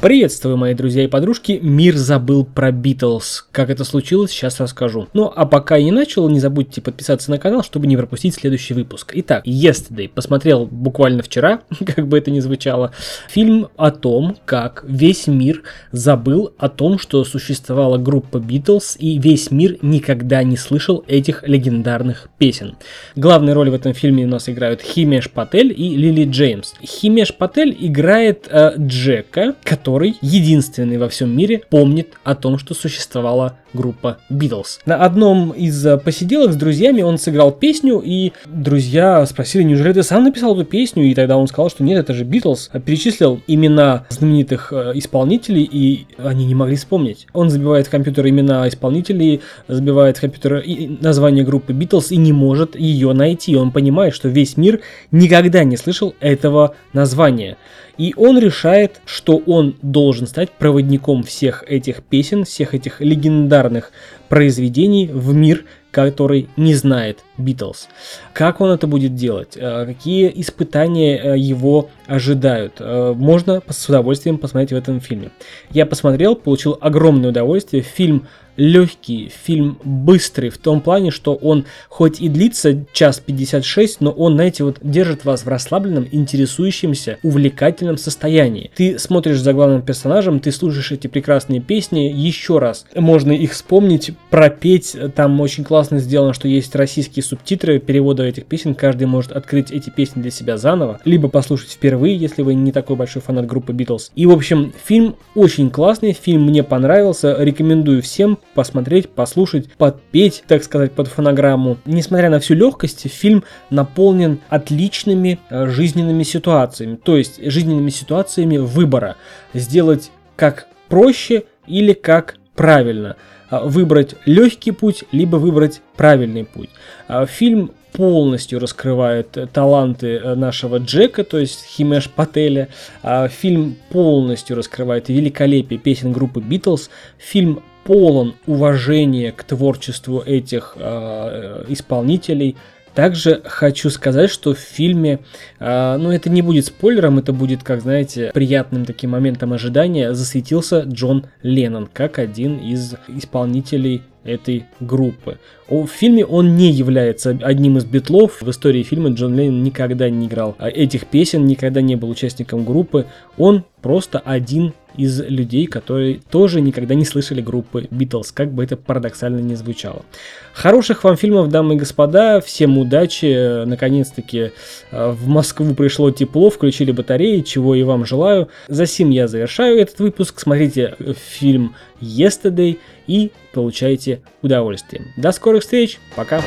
Приветствую, мои друзья и подружки. Мир забыл про Битлз. Как это случилось, сейчас расскажу. Ну, а пока я не начал, не забудьте подписаться на канал, чтобы не пропустить следующий выпуск. Итак, Yesterday посмотрел буквально вчера, как бы это ни звучало, фильм о том, как весь мир забыл о том, что существовала группа Битлз, и весь мир никогда не слышал этих легендарных песен. Главные роли в этом фильме у нас играют Химеш Патель и Лили Джеймс. Химеш Патель играет э, Джека, который который единственный во всем мире помнит о том, что существовала группа Beatles. На одном из э, посиделок с друзьями он сыграл песню, и друзья спросили, неужели ты сам написал эту песню? И тогда он сказал, что нет, это же Beatles. Перечислил имена знаменитых э, исполнителей, и они не могли вспомнить. Он забивает в компьютер имена исполнителей, забивает в компьютер название группы Beatles и не может ее найти. Он понимает, что весь мир никогда не слышал этого названия. И он решает, что он должен стать проводником всех этих песен, всех этих легендарных произведений в мир, который не знает Битлз. Как он это будет делать? Э, какие испытания э, его ожидают? Э, можно с удовольствием посмотреть в этом фильме. Я посмотрел, получил огромное удовольствие. Фильм легкий, фильм быстрый в том плане, что он хоть и длится час 56, но он, знаете, вот держит вас в расслабленном, интересующемся, увлекательном состоянии. Ты смотришь за главным персонажем, ты слушаешь эти прекрасные песни еще раз. Можно их вспомнить, пропеть. Там очень классно сделано, что есть российские субтитры перевода этих песен. Каждый может открыть эти песни для себя заново, либо послушать впервые, если вы не такой большой фанат группы Beatles. И, в общем, фильм очень классный, фильм мне понравился, рекомендую всем посмотреть, послушать, подпеть, так сказать, под фонограмму. Несмотря на всю легкость, фильм наполнен отличными э, жизненными ситуациями, то есть жизненными ситуациями выбора. Сделать как проще или как правильно. А, выбрать легкий путь, либо выбрать правильный путь. А, фильм полностью раскрывает таланты э, нашего Джека, то есть Химеш Пателя. А, фильм полностью раскрывает великолепие песен группы Битлз. Фильм полон уважения к творчеству этих э, исполнителей. Также хочу сказать, что в фильме, э, ну это не будет спойлером, это будет, как знаете, приятным таким моментом ожидания, засветился Джон Леннон как один из исполнителей этой группы. В фильме он не является одним из битлов. В истории фильма Джон Леннон никогда не играл этих песен, никогда не был участником группы. Он просто один из людей, которые тоже никогда не слышали группы Битлз, как бы это парадоксально не звучало. Хороших вам фильмов, дамы и господа, всем удачи, наконец-таки э, в Москву пришло тепло, включили батареи, чего и вам желаю. За сим я завершаю этот выпуск, смотрите фильм Yesterday и получайте удовольствие. До скорых встреч, пока!